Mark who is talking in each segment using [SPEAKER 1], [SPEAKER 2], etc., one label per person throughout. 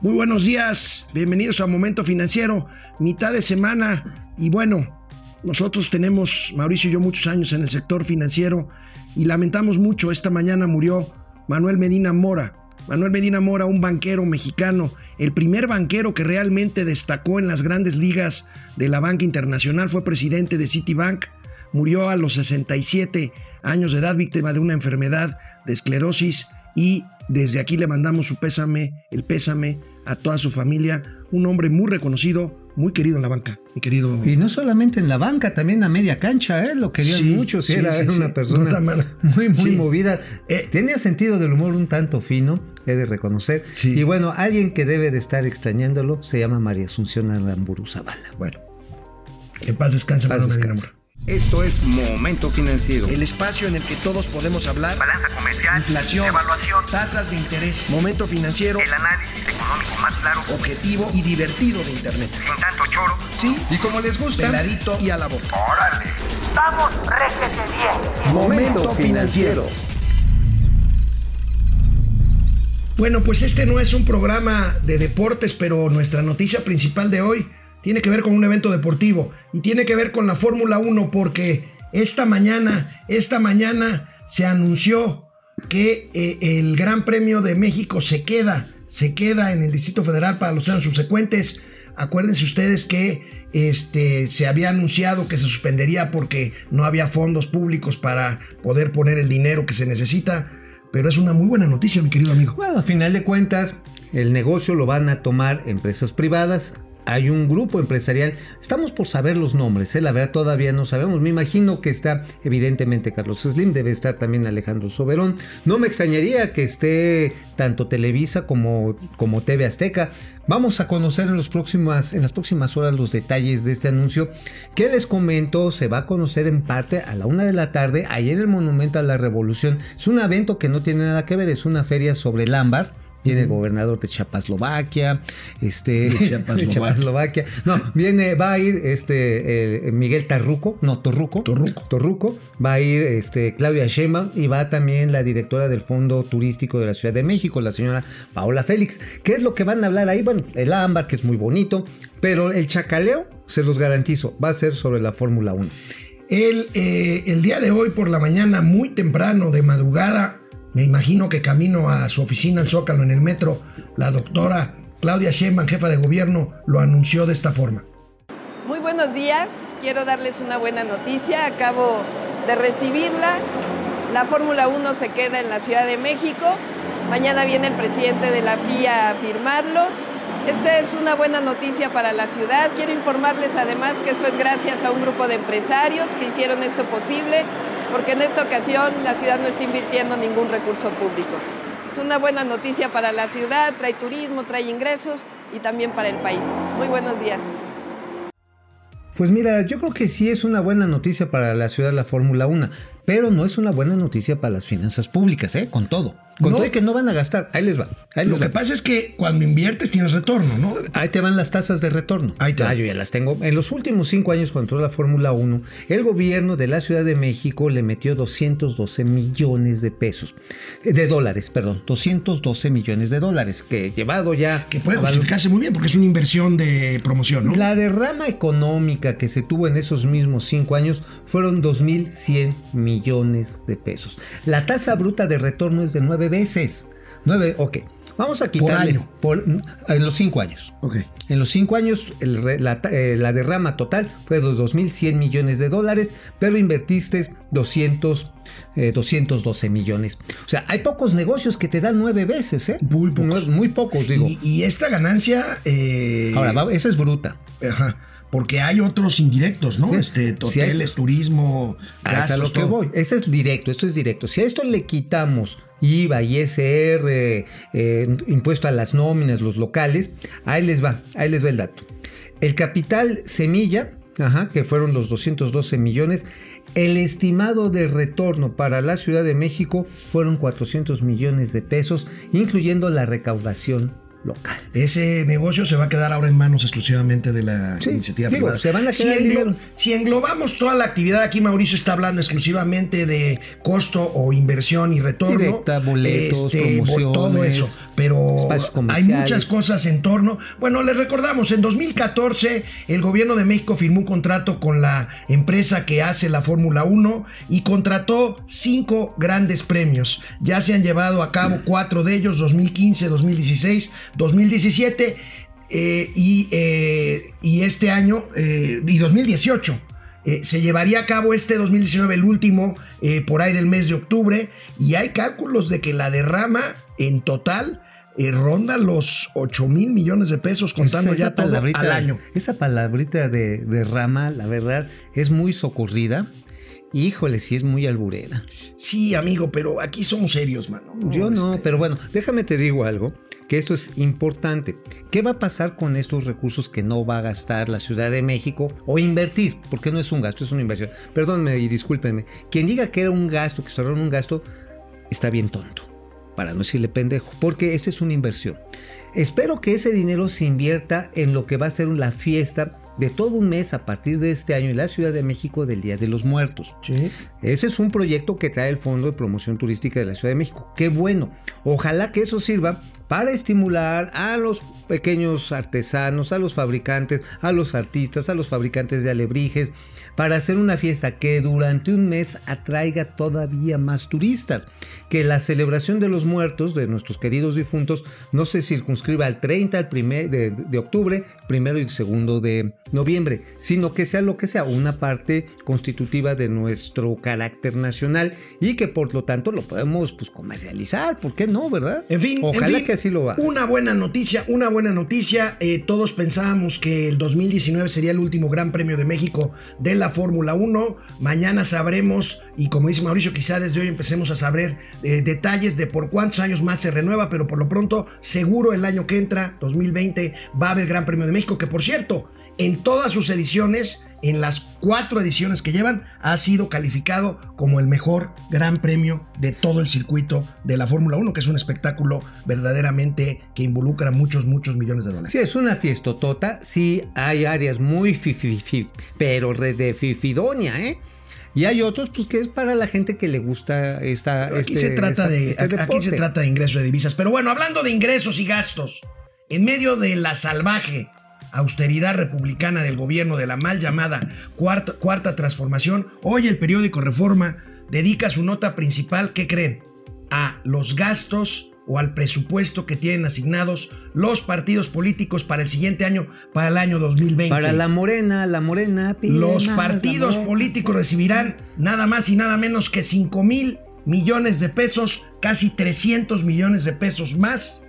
[SPEAKER 1] Muy buenos días, bienvenidos a Momento Financiero, mitad de semana. Y bueno, nosotros tenemos, Mauricio y yo, muchos años en el sector financiero y lamentamos mucho, esta mañana murió Manuel Medina Mora. Manuel Medina Mora, un banquero mexicano, el primer banquero que realmente destacó en las grandes ligas de la banca internacional, fue presidente de Citibank, murió a los 67 años de edad víctima de una enfermedad de esclerosis y desde aquí le mandamos su pésame, el pésame a toda su familia, un hombre muy reconocido, muy querido en la banca, mi querido.
[SPEAKER 2] Y no solamente en la banca, también a media cancha, ¿eh? lo querían mucho, sí, era, una persona muy, muy movida. Eh, tenía sentido del humor un tanto fino, he de reconocer. Y bueno, alguien que debe de estar extrañándolo se llama María Asunción Aramburu Zavala.
[SPEAKER 1] Bueno, que paz descanse, paz descanse.
[SPEAKER 3] Esto es Momento Financiero.
[SPEAKER 1] El espacio en el que todos podemos hablar.
[SPEAKER 4] Balanza comercial.
[SPEAKER 1] Inflación.
[SPEAKER 4] Evaluación.
[SPEAKER 1] Tasas de interés. Momento Financiero.
[SPEAKER 4] El análisis económico más claro.
[SPEAKER 1] Objetivo y divertido de Internet.
[SPEAKER 4] Sin tanto choro.
[SPEAKER 1] Sí.
[SPEAKER 3] Y como les gusta.
[SPEAKER 1] Peladito y a la boca.
[SPEAKER 4] ¡Órale! ¡Vamos, réjete bien!
[SPEAKER 3] Momento Financiero.
[SPEAKER 1] Bueno, pues este no es un programa de deportes, pero nuestra noticia principal de hoy tiene que ver con un evento deportivo y tiene que ver con la Fórmula 1 porque esta mañana, esta mañana se anunció que eh, el Gran Premio de México se queda, se queda en el Distrito Federal para los años subsecuentes. Acuérdense ustedes que este, se había anunciado que se suspendería porque no había fondos públicos para poder poner el dinero que se necesita. Pero es una muy buena noticia, mi querido amigo.
[SPEAKER 2] Bueno, a final de cuentas, el negocio lo van a tomar empresas privadas hay un grupo empresarial. Estamos por saber los nombres, ¿eh? la verdad todavía no sabemos. Me imagino que está evidentemente Carlos Slim, debe estar también Alejandro Soberón. No me extrañaría que esté tanto Televisa como, como TV Azteca. Vamos a conocer en, próximas, en las próximas horas los detalles de este anuncio que les comento se va a conocer en parte a la una de la tarde ahí en el Monumento a la Revolución. Es un evento que no tiene nada que ver, es una feria sobre el ámbar viene el gobernador de Chapaslovaquia, este,
[SPEAKER 1] Chapaslovaquia.
[SPEAKER 2] No, viene, va a ir este Miguel Tarruco, no, Torruco.
[SPEAKER 1] Torruco.
[SPEAKER 2] Torruco. Va a ir este, Claudia Sheinbaum y va también la directora del Fondo Turístico de la Ciudad de México, la señora Paola Félix. ¿Qué es lo que van a hablar ahí? Bueno, el ámbar, que es muy bonito, pero el chacaleo, se los garantizo, va a ser sobre la Fórmula 1.
[SPEAKER 1] El, eh, el día de hoy por la mañana, muy temprano, de madrugada, me imagino que camino a su oficina al Zócalo en el metro, la doctora Claudia Sheinbaum, jefa de gobierno, lo anunció de esta forma.
[SPEAKER 5] Muy buenos días, quiero darles una buena noticia, acabo de recibirla. La Fórmula 1 se queda en la Ciudad de México. Mañana viene el presidente de la FIA a firmarlo. Esta es una buena noticia para la ciudad. Quiero informarles además que esto es gracias a un grupo de empresarios que hicieron esto posible porque en esta ocasión la ciudad no está invirtiendo ningún recurso público. Es una buena noticia para la ciudad, trae turismo, trae ingresos y también para el país. Muy buenos días.
[SPEAKER 2] Pues mira, yo creo que sí es una buena noticia para la ciudad la Fórmula 1, pero no es una buena noticia para las finanzas públicas, ¿eh? Con todo. Con todo y que no van a gastar. Ahí les va.
[SPEAKER 1] Lo
[SPEAKER 2] que
[SPEAKER 1] pasa es que cuando inviertes tienes retorno, ¿no?
[SPEAKER 2] Ahí te van las tasas de retorno.
[SPEAKER 1] Ahí te
[SPEAKER 2] ah, yo ya las tengo. En los últimos cinco años, cuando entró la Fórmula 1, el gobierno de la Ciudad de México le metió 212 millones de pesos. Eh, de dólares, perdón. 212 millones de dólares. Que llevado ya.
[SPEAKER 1] Que puede justificarse muy bien porque es una inversión de promoción, ¿no?
[SPEAKER 2] La derrama económica que se tuvo en esos mismos cinco años fueron 2.100 millones de pesos. La tasa bruta de retorno es de 9 veces. Nueve, ok. Vamos a quitarle.
[SPEAKER 1] Por
[SPEAKER 2] año. en los cinco años.
[SPEAKER 1] Ok.
[SPEAKER 2] En los cinco años, eh, la, derrama total fue de 2.100 millones de dólares, pero invertiste 200, 212 eh, millones. O sea, hay pocos negocios que te dan nueve veces, ¿eh?
[SPEAKER 1] Muy pocos.
[SPEAKER 2] muy pocos, digo.
[SPEAKER 1] Y, esta ganancia. Eh,
[SPEAKER 2] Ahora, esa es bruta.
[SPEAKER 1] Ajá porque hay otros indirectos, ¿no? Este, hoteles, turismo,
[SPEAKER 2] gastos, lo que voy. Ese es directo, esto es directo. Si a esto le quitamos IVA, ISR, eh, impuesto a las nóminas, los locales, ahí les va, ahí les va el dato. El capital semilla, ajá, que fueron los 212 millones, el estimado de retorno para la Ciudad de México fueron 400 millones de pesos, incluyendo la recaudación local.
[SPEAKER 1] Ese negocio se va a quedar ahora en manos exclusivamente de la
[SPEAKER 2] Sí,
[SPEAKER 1] iniciativa
[SPEAKER 2] digo,
[SPEAKER 1] privada.
[SPEAKER 2] se van a
[SPEAKER 1] si, englo- englobamos toda la actividad, aquí Mauricio está hablando exclusivamente de costo o inversión y retorno.
[SPEAKER 2] Directa, boletos,
[SPEAKER 1] bo-
[SPEAKER 2] promociones,
[SPEAKER 1] todo eso. Pero hay muchas cosas en torno. Bueno, les recordamos, en 2014 el gobierno de México firmó un contrato con la empresa que hace la Fórmula 1 y contrató cinco grandes premios. Ya se han llevado a cabo cuatro de ellos, 2015, 2016, 2017 eh, y, eh, y este año, eh, y 2018. Eh, se llevaría a cabo este 2019, el último, por ahí del mes de octubre, y hay cálculos de que la derrama en total ronda los 8 mil millones de pesos, contando
[SPEAKER 2] Esa
[SPEAKER 1] ya todo al año.
[SPEAKER 2] Esa palabrita de, de rama, la verdad, es muy socorrida. Híjole, sí es muy alburera.
[SPEAKER 1] Sí, amigo, pero aquí somos serios, mano.
[SPEAKER 2] Yo no,
[SPEAKER 1] este,
[SPEAKER 2] pero bueno, déjame te digo algo, que esto es importante. ¿Qué va a pasar con estos recursos que no va a gastar la Ciudad de México o invertir? Porque no es un gasto, es una inversión. Perdónme y discúlpenme. Quien diga que era un gasto, que cerraron un gasto, está bien tonto. Para no decirle pendejo, porque esta es una inversión. Espero que ese dinero se invierta en lo que va a ser la fiesta de todo un mes a partir de este año en la Ciudad de México del Día de los Muertos.
[SPEAKER 1] Sí.
[SPEAKER 2] Ese es un proyecto que trae el Fondo de Promoción Turística de la Ciudad de México. Qué bueno. Ojalá que eso sirva para estimular a los pequeños artesanos, a los fabricantes, a los artistas, a los fabricantes de alebrijes, para hacer una fiesta que durante un mes atraiga todavía más turistas. Que la celebración de los muertos, de nuestros queridos difuntos, no se circunscriba al 30 al primer de, de octubre, primero y segundo de noviembre, sino que sea lo que sea, una parte constitutiva de nuestro carácter nacional y que por lo tanto lo podemos pues comercializar, ¿por qué no, verdad?
[SPEAKER 1] En fin,
[SPEAKER 2] ojalá
[SPEAKER 1] en fin,
[SPEAKER 2] que así lo haga.
[SPEAKER 1] Una buena noticia, una buena noticia. Eh, todos pensábamos que el 2019 sería el último Gran Premio de México de la Fórmula 1. Mañana sabremos, y como dice Mauricio, quizá desde hoy empecemos a saber eh, detalles de por cuántos años más se renueva, pero por lo pronto, seguro el año que entra, 2020, va a haber Gran Premio de México, que por cierto, en todas sus ediciones, en las cuatro ediciones que llevan, ha sido calificado como el mejor gran premio de todo el circuito de la Fórmula 1, que es un espectáculo verdaderamente que involucra muchos, muchos millones de dólares.
[SPEAKER 2] Sí, es una fiestotota, sí hay áreas muy fifi, pero de fifidonia, ¿eh? Y hay otros, pues, que es para la gente que le gusta esta.
[SPEAKER 1] Aquí
[SPEAKER 2] este-
[SPEAKER 1] se trata
[SPEAKER 2] esta-
[SPEAKER 1] de
[SPEAKER 2] este
[SPEAKER 1] aquí se trata de ingreso de divisas, pero bueno, hablando de ingresos y gastos, en medio de la salvaje austeridad republicana del gobierno de la mal llamada cuarta, cuarta transformación, hoy el periódico Reforma dedica su nota principal, ¿qué creen? A los gastos o al presupuesto que tienen asignados los partidos políticos para el siguiente año, para el año 2020.
[SPEAKER 2] Para la morena, la morena.
[SPEAKER 1] Los
[SPEAKER 2] más,
[SPEAKER 1] partidos
[SPEAKER 2] morena.
[SPEAKER 1] políticos recibirán nada más y nada menos que 5 mil millones de pesos, casi 300 millones de pesos más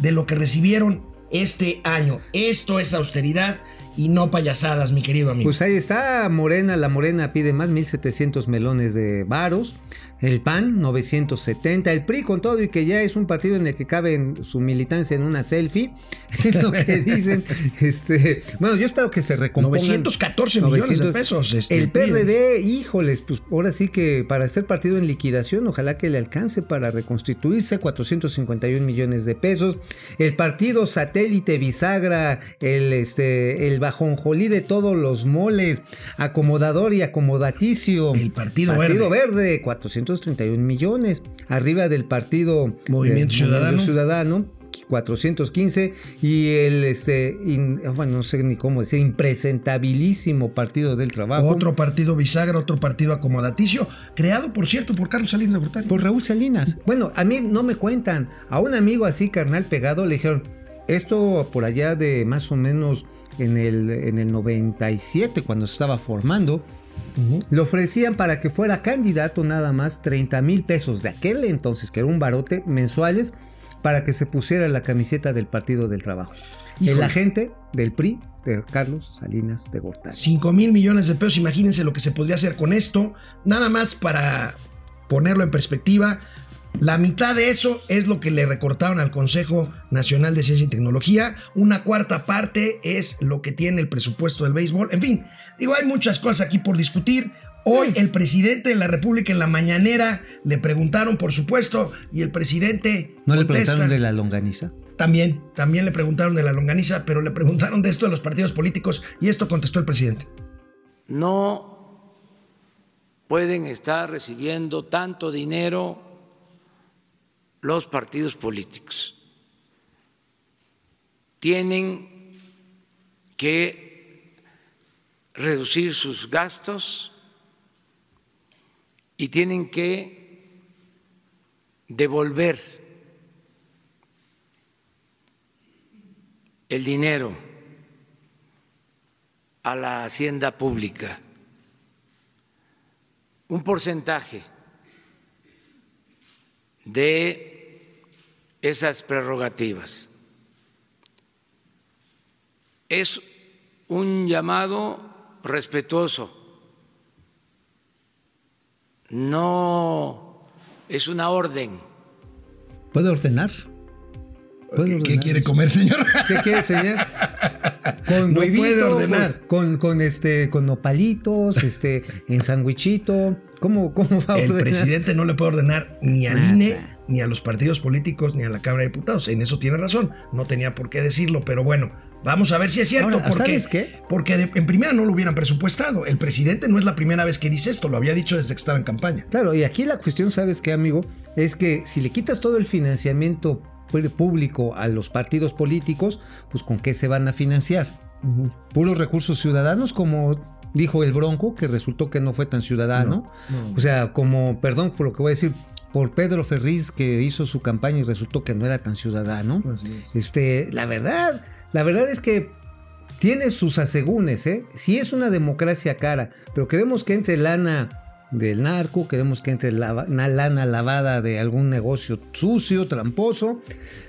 [SPEAKER 1] de lo que recibieron este año. Esto es austeridad y no payasadas, mi querido amigo.
[SPEAKER 2] Pues ahí está, Morena, la Morena pide más 1.700 melones de varos. El PAN, 970. El PRI, con todo y que ya es un partido en el que cabe en su militancia en una selfie. Es lo que dicen. Este, bueno, yo espero que se recompongan.
[SPEAKER 1] 914 millones de
[SPEAKER 2] 900.
[SPEAKER 1] pesos, este,
[SPEAKER 2] el. PRD, híjoles, pues ahora sí que para ser partido en liquidación, ojalá que le alcance para reconstituirse 451 millones de pesos. El partido satélite bisagra, el, este, el bajonjolí de todos los moles, acomodador y acomodaticio.
[SPEAKER 1] El Partido
[SPEAKER 2] Verde. 431 millones. Arriba del partido
[SPEAKER 1] Movimiento
[SPEAKER 2] eh,
[SPEAKER 1] Ciudadano.
[SPEAKER 2] Ciudadano. 415 y el este in- bueno no sé ni cómo decir impresentabilísimo partido del trabajo
[SPEAKER 1] Otro partido bisagra, otro partido acomodaticio, creado, por cierto, por Carlos Salinas de Gortari.
[SPEAKER 2] por Raúl Salinas bueno a mí no me cuentan a un amigo así carnal pegado le dijeron esto por allá de más o menos en el en el 97 cuando se estaba formando Le ofrecían para que fuera candidato nada más 30 mil pesos de aquel entonces, que era un barote, mensuales, para que se pusiera la camiseta del Partido del Trabajo. El
[SPEAKER 1] Híjole.
[SPEAKER 2] agente del PRI, de Carlos Salinas de Gortari.
[SPEAKER 1] 5 mil millones de pesos, imagínense lo que se podría hacer con esto. Nada más para ponerlo en perspectiva, la mitad de eso es lo que le recortaron al Consejo Nacional de Ciencia y Tecnología. Una cuarta parte es lo que tiene el presupuesto del béisbol. En fin, digo, hay muchas cosas aquí por discutir. Hoy el presidente de la República en la mañanera le preguntaron, por supuesto, y el presidente
[SPEAKER 2] ¿No le
[SPEAKER 1] contesta,
[SPEAKER 2] preguntaron de la longaniza?
[SPEAKER 1] También, también le preguntaron de la longaniza, pero le preguntaron de esto de los partidos políticos y esto contestó el presidente.
[SPEAKER 6] no pueden estar recibiendo tanto dinero los partidos políticos. Tienen que reducir sus gastos y tienen que devolver el dinero a la hacienda pública, un porcentaje de esas prerrogativas. Es un llamado respetuoso, no es una orden.
[SPEAKER 2] ¿Puede ordenar? ¿Puede
[SPEAKER 1] ¿Qué,
[SPEAKER 2] ordenar
[SPEAKER 1] quiere
[SPEAKER 2] eso?
[SPEAKER 1] comer, señor?
[SPEAKER 2] ¿Qué quiere, señor? Con
[SPEAKER 1] No
[SPEAKER 2] huevito,
[SPEAKER 1] puede ordenar.
[SPEAKER 2] Con, con, este, con nopalitos, este, en sandwichito. ¿Cómo, cómo va a
[SPEAKER 1] El
[SPEAKER 2] ordenar?
[SPEAKER 1] presidente no le puede ordenar ni al
[SPEAKER 2] Nada.
[SPEAKER 1] INE, ni a los partidos políticos, ni a la Cámara de Diputados. En eso tiene razón. No tenía por qué decirlo, pero bueno, vamos a ver si es cierto.
[SPEAKER 2] Ahora,
[SPEAKER 1] porque,
[SPEAKER 2] ¿sabes qué?
[SPEAKER 1] Porque de- en primera no lo hubieran presupuestado. El presidente no es la primera vez que dice esto, lo había dicho desde que estaba en campaña.
[SPEAKER 2] Claro, y aquí la cuestión, ¿sabes qué, amigo? Es que si le quitas todo el financiamiento público a los partidos políticos, pues ¿con qué se van a financiar? Puros recursos ciudadanos, como dijo el Bronco, que resultó que no fue tan ciudadano. O sea, como, perdón por lo que voy a decir, por Pedro Ferriz, que hizo su campaña y resultó que no era tan ciudadano. Este, la verdad, la verdad es que tiene sus asegúnes, ¿eh? Sí es una democracia cara, pero queremos que entre lana del narco, queremos que entre lava- na- lana lavada de algún negocio sucio, tramposo.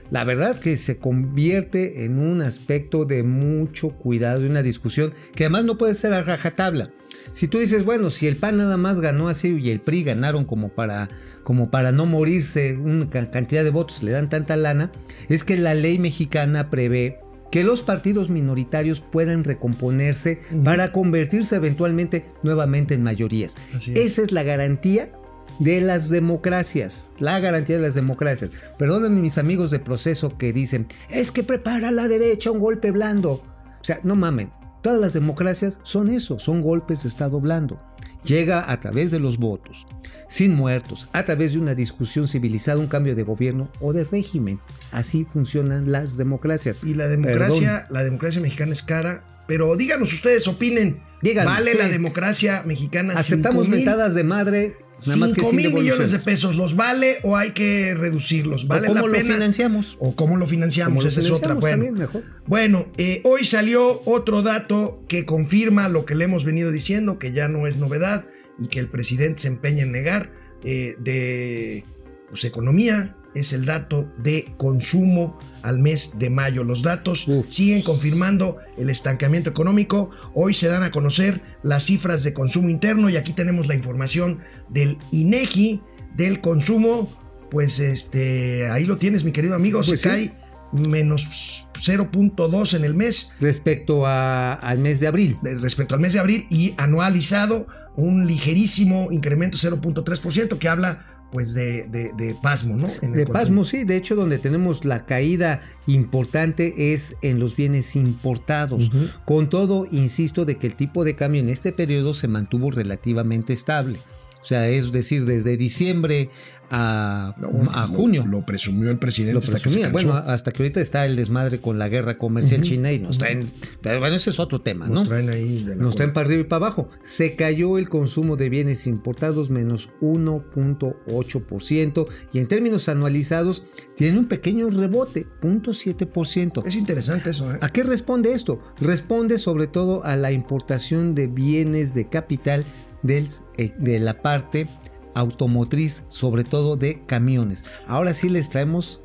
[SPEAKER 2] La verdad que se convierte en un aspecto de mucho cuidado y una discusión que además no puede ser a rajatabla. Si tú dices, bueno, si el PAN nada más ganó así y el PRI ganaron como para, como para no morirse una ca- cantidad de votos, le dan tanta lana, es que la ley mexicana prevé que los partidos minoritarios puedan recomponerse para convertirse eventualmente nuevamente en mayorías.
[SPEAKER 1] Es.
[SPEAKER 2] Esa es la garantía de las democracias, la garantía de las democracias. Perdónenme mis amigos de proceso que dicen, es que prepara la derecha un golpe blando. O sea, no mamen, todas las democracias son eso, son golpes de Estado blando. Llega a través de los votos, sin muertos, a través de una discusión civilizada, un cambio de gobierno o de régimen. Así funcionan las democracias.
[SPEAKER 1] Y la democracia, la democracia mexicana es cara, pero díganos ustedes, opinen.
[SPEAKER 2] Díganos,
[SPEAKER 1] ¿Vale
[SPEAKER 2] sí.
[SPEAKER 1] la democracia mexicana?
[SPEAKER 2] Aceptamos metadas de madre, nada más que
[SPEAKER 1] 5
[SPEAKER 2] sin
[SPEAKER 1] mil millones de pesos, ¿los vale o hay que reducirlos? ¿Vale
[SPEAKER 2] ¿O ¿Cómo
[SPEAKER 1] la
[SPEAKER 2] lo financiamos?
[SPEAKER 1] ¿O cómo lo financiamos?
[SPEAKER 2] ¿Cómo lo
[SPEAKER 1] Esa es otra. Bueno, bueno eh, hoy salió otro dato que confirma lo que le hemos venido diciendo, que ya no es novedad y que el presidente se empeña en negar eh, de pues, economía. Es el dato de consumo al mes de mayo. Los datos
[SPEAKER 2] Uf.
[SPEAKER 1] siguen confirmando el estancamiento económico. Hoy se dan a conocer las cifras de consumo interno y aquí tenemos la información del INEGI del consumo. Pues este, ahí lo tienes, mi querido amigo.
[SPEAKER 2] Pues
[SPEAKER 1] se
[SPEAKER 2] sí.
[SPEAKER 1] cae menos 0.2 en el mes
[SPEAKER 2] Respecto a- al mes de abril.
[SPEAKER 1] respecto al mes de abril y anualizado un ligerísimo incremento 0.3% que habla pues de, de- de pasmo, ¿no? En
[SPEAKER 2] De
[SPEAKER 1] consumo.
[SPEAKER 2] pasmo, sí. De hecho, donde tenemos la caída importante es en los bienes importados. Con todo, insisto, de que el tipo de cambio en este periodo se mantuvo relativamente estable. O sea, es decir, desde diciembre a,
[SPEAKER 1] No,
[SPEAKER 2] a
[SPEAKER 1] lo-
[SPEAKER 2] junio.
[SPEAKER 1] Lo, presumió el presidente
[SPEAKER 2] Lo
[SPEAKER 1] hasta que se
[SPEAKER 2] presumía. Bueno, hasta que ahorita está el desmadre con la guerra comercial china y nos traen. Pero bueno, ese es otro tema,
[SPEAKER 1] Nos
[SPEAKER 2] ¿no?
[SPEAKER 1] traen ahí de la
[SPEAKER 2] Nos traen para arriba y para abajo. Se cayó el consumo de bienes importados menos 1.8% y en términos anualizados tiene un pequeño rebote, 0.7%.
[SPEAKER 1] Es interesante eso, ¿eh?
[SPEAKER 2] ¿A qué responde esto? Responde sobre todo a la importación de bienes de capital del- eh, de la parte automotriz, sobre todo de camiones. Ahora sí les traemos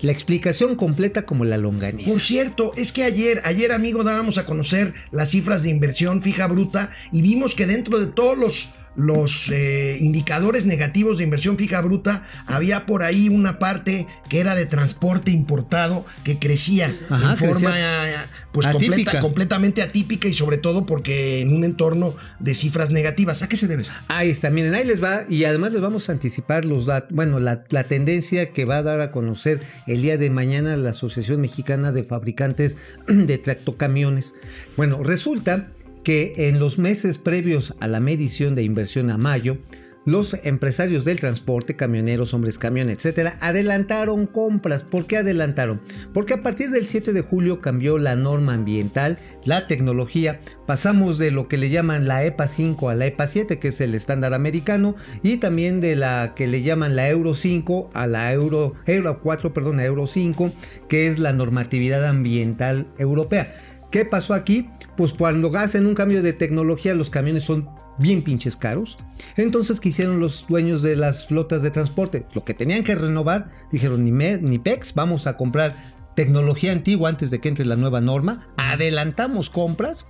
[SPEAKER 2] la explicación completa como la longaniza.
[SPEAKER 1] Por cierto, es que ayer, ayer amigo, dábamos a conocer las cifras de inversión fija bruta y vimos que dentro de todos los, los eh, indicadores negativos de inversión fija bruta había por ahí una parte que era de transporte importado que crecía
[SPEAKER 2] Ajá,
[SPEAKER 1] en forma
[SPEAKER 2] crecía.
[SPEAKER 1] Pues
[SPEAKER 2] Atípica.
[SPEAKER 1] completa- completamente atípica y sobre todo porque en un entorno de cifras negativas. ¿A qué se debe?
[SPEAKER 2] Ahí está, miren, ahí les va y además les vamos a anticipar los datos, bueno, la, la tendencia que va a dar a conocer el día de mañana la Asociación Mexicana de Fabricantes de Tractocamiones. Bueno, resulta que en los meses previos a la medición de inversión a mayo, los empresarios del transporte, camioneros, hombres camión, etcétera, adelantaron compras. ¿Por qué adelantaron? Porque a partir del 7 de julio cambió la norma ambiental, la tecnología. Pasamos de lo que le llaman la EPA 5 a la EPA 7, que es el estándar americano, y también de la que le llaman la Euro 5 a la Euro, Euro 4, perdón, a Euro 5, que es la normatividad ambiental europea. ¿Qué pasó aquí? Pues cuando hacen un cambio de tecnología, los camiones son bien pinches caros. Entonces, ¿qué hicieron los dueños de las flotas de transporte? Lo que tenían que renovar, dijeron, ni, me, ni PEX, vamos a comprar tecnología antigua antes de que entre la nueva norma, adelantamos compras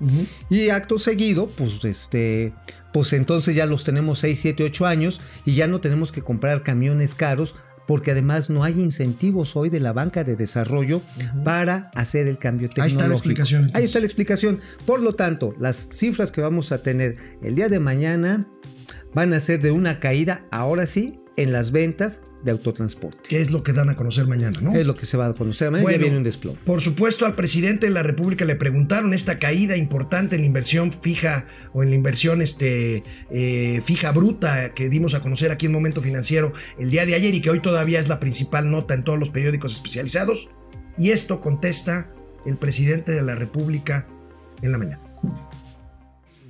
[SPEAKER 2] y acto seguido, pues este, pues entonces ya los tenemos 6, 7, 8 años y ya no tenemos que comprar camiones caros porque además no hay incentivos hoy de la banca de desarrollo para hacer el cambio
[SPEAKER 1] Ahí
[SPEAKER 2] tecnológico.
[SPEAKER 1] está la explicación, entonces.
[SPEAKER 2] Ahí está la explicación. Por lo tanto, las cifras que vamos a tener el día de mañana van a ser de una caída, ahora sí, en las ventas de autotransporte.
[SPEAKER 1] Que es lo que dan a conocer mañana, ¿no?
[SPEAKER 2] Es lo que se va a conocer. Mañana ya
[SPEAKER 1] Bueno,
[SPEAKER 2] viene un desplome.
[SPEAKER 1] Por supuesto, al presidente de la República le preguntaron esta caída importante en la inversión fija o en la inversión este, eh, fija bruta que dimos a conocer aquí en Momento Financiero el día de ayer y que hoy todavía es la principal nota en todos los periódicos especializados. Y esto contesta el presidente de la República en la mañana.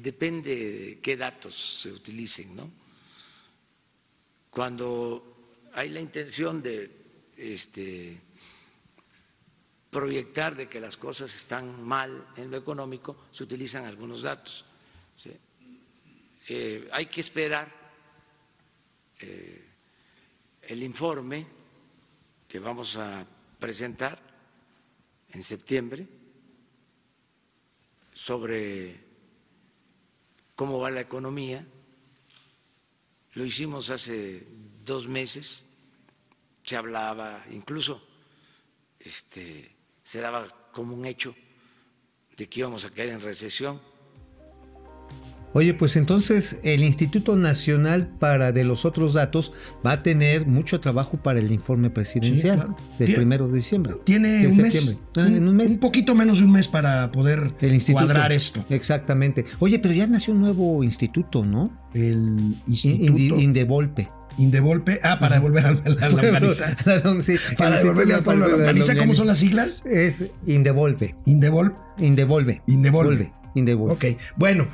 [SPEAKER 6] Depende de qué datos se utilicen, ¿no? Cuando hay la intención de este, proyectar de que las cosas están mal en lo económico, se utilizan algunos datos. Eh, hay que esperar eh, el informe que vamos a presentar en septiembre sobre cómo va la economía. Lo hicimos hace dos meses, se hablaba, incluso este, se daba como un hecho de que íbamos a caer en recesión.
[SPEAKER 2] Oye, pues entonces el Instituto Nacional para de los otros datos va a tener mucho trabajo para el informe presidencial
[SPEAKER 1] Sí, claro.
[SPEAKER 2] del
[SPEAKER 1] Tiene-
[SPEAKER 2] primero de diciembre.
[SPEAKER 1] Tiene
[SPEAKER 2] de
[SPEAKER 1] un
[SPEAKER 2] septiembre.
[SPEAKER 1] mes,
[SPEAKER 2] Ah, en un mes.
[SPEAKER 1] Un poquito menos de un mes para poder
[SPEAKER 2] el
[SPEAKER 1] cuadrar esto.
[SPEAKER 2] Exactamente. Oye, pero ya nació un nuevo instituto, ¿no?
[SPEAKER 1] El instituto
[SPEAKER 2] Indevolpe.
[SPEAKER 1] Indevolpe. Ah, para devolver a la, longaniza.
[SPEAKER 2] Sí,
[SPEAKER 1] Para devolverle al pueblo la longaniza. ¿Cómo son las siglas?
[SPEAKER 2] Es Indevolpe.
[SPEAKER 1] Indevol.
[SPEAKER 2] Indevolve.
[SPEAKER 1] Indevolve.
[SPEAKER 2] Indevolve.
[SPEAKER 1] Ok, bueno,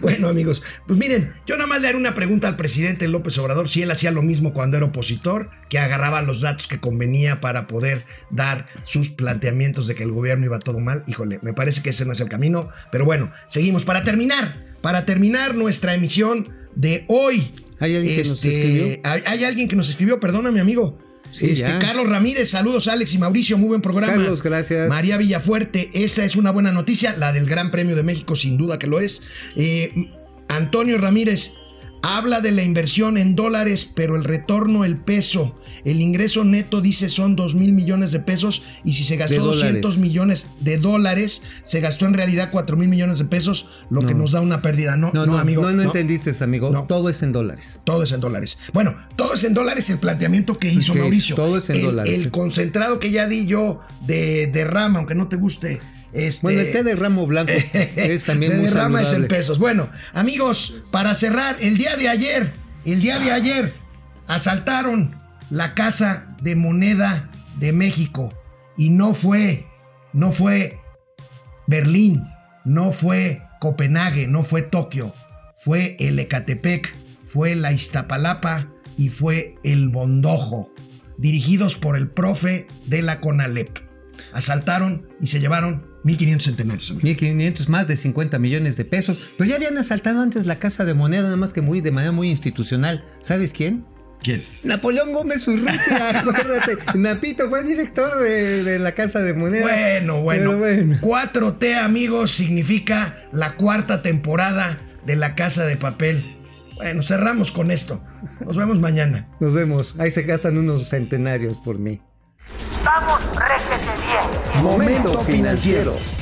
[SPEAKER 1] bueno amigos, pues miren, yo nada más le haré una pregunta al presidente López Obrador si él hacía lo mismo cuando era opositor, que agarraba los datos que convenía para poder dar sus planteamientos de que el gobierno iba todo mal. Híjole, me parece que ese no es el camino, pero bueno, seguimos. Para terminar, para terminar nuestra emisión de hoy.
[SPEAKER 2] ¿Hay alguien que nos escribió?
[SPEAKER 1] Hay, hay alguien que nos escribió, perdóname amigo.
[SPEAKER 2] Sí,
[SPEAKER 1] este,
[SPEAKER 2] ya.
[SPEAKER 1] Carlos Ramírez, saludos Alex y Mauricio, muy buen programa.
[SPEAKER 2] Carlos, gracias.
[SPEAKER 1] María Villafuerte, esa es una buena noticia, la del Gran Premio de México, sin duda que lo es. Eh, Antonio Ramírez habla de la inversión en dólares, pero el retorno, el peso, el ingreso neto dice son 2 mil millones de pesos y si se gastó
[SPEAKER 2] De dólares.
[SPEAKER 1] 200 millones de dólares, se gastó en realidad 4 mil millones de pesos, lo que
[SPEAKER 2] No.
[SPEAKER 1] nos da una pérdida. No,
[SPEAKER 2] No,
[SPEAKER 1] no, amigo.
[SPEAKER 2] no, no entendiste, amigo. Todo es en dólares.
[SPEAKER 1] Todo es en dólares. Bueno, todo es en dólares el planteamiento que hizo Mauricio.
[SPEAKER 2] todo es en
[SPEAKER 1] el,
[SPEAKER 2] dólares,
[SPEAKER 1] El concentrado que ya di yo de, de rama, aunque no te guste. Este,
[SPEAKER 2] Bueno, el té de ramo blanco es también muy
[SPEAKER 1] derrama es en
[SPEAKER 2] saludable.
[SPEAKER 1] pesos. Bueno, amigos, para cerrar, el día de ayer, el día de ayer, asaltaron la Casa de Moneda de México. Y no fue, no fue Berlín, no fue Copenhague, no fue Tokio, fue el Ecatepec, fue la Iztapalapa y fue el Bondojo, dirigidos por el profe de la CONALEP. Asaltaron y se llevaron 1.500 centenarios. amigo.
[SPEAKER 2] 1.500, más de 50 millones de pesos. Pero ya habían asaltado antes la casa de moneda, nada más que muy de manera muy institucional. ¿Sabes quién?
[SPEAKER 1] ¿Quién?
[SPEAKER 2] Napoleón Gómez Urrutia, acuérdate. Napito fue director de, de la casa de moneda.
[SPEAKER 1] Bueno, bueno.
[SPEAKER 2] Bueno.
[SPEAKER 1] 4T, amigos, significa la cuarta temporada de La Casa de Papel. Bueno, cerramos con esto. Nos vemos mañana.
[SPEAKER 2] Nos vemos. Ahí se gastan unos centenarios por mí.
[SPEAKER 4] Vamos, bien.
[SPEAKER 3] Momento financiero.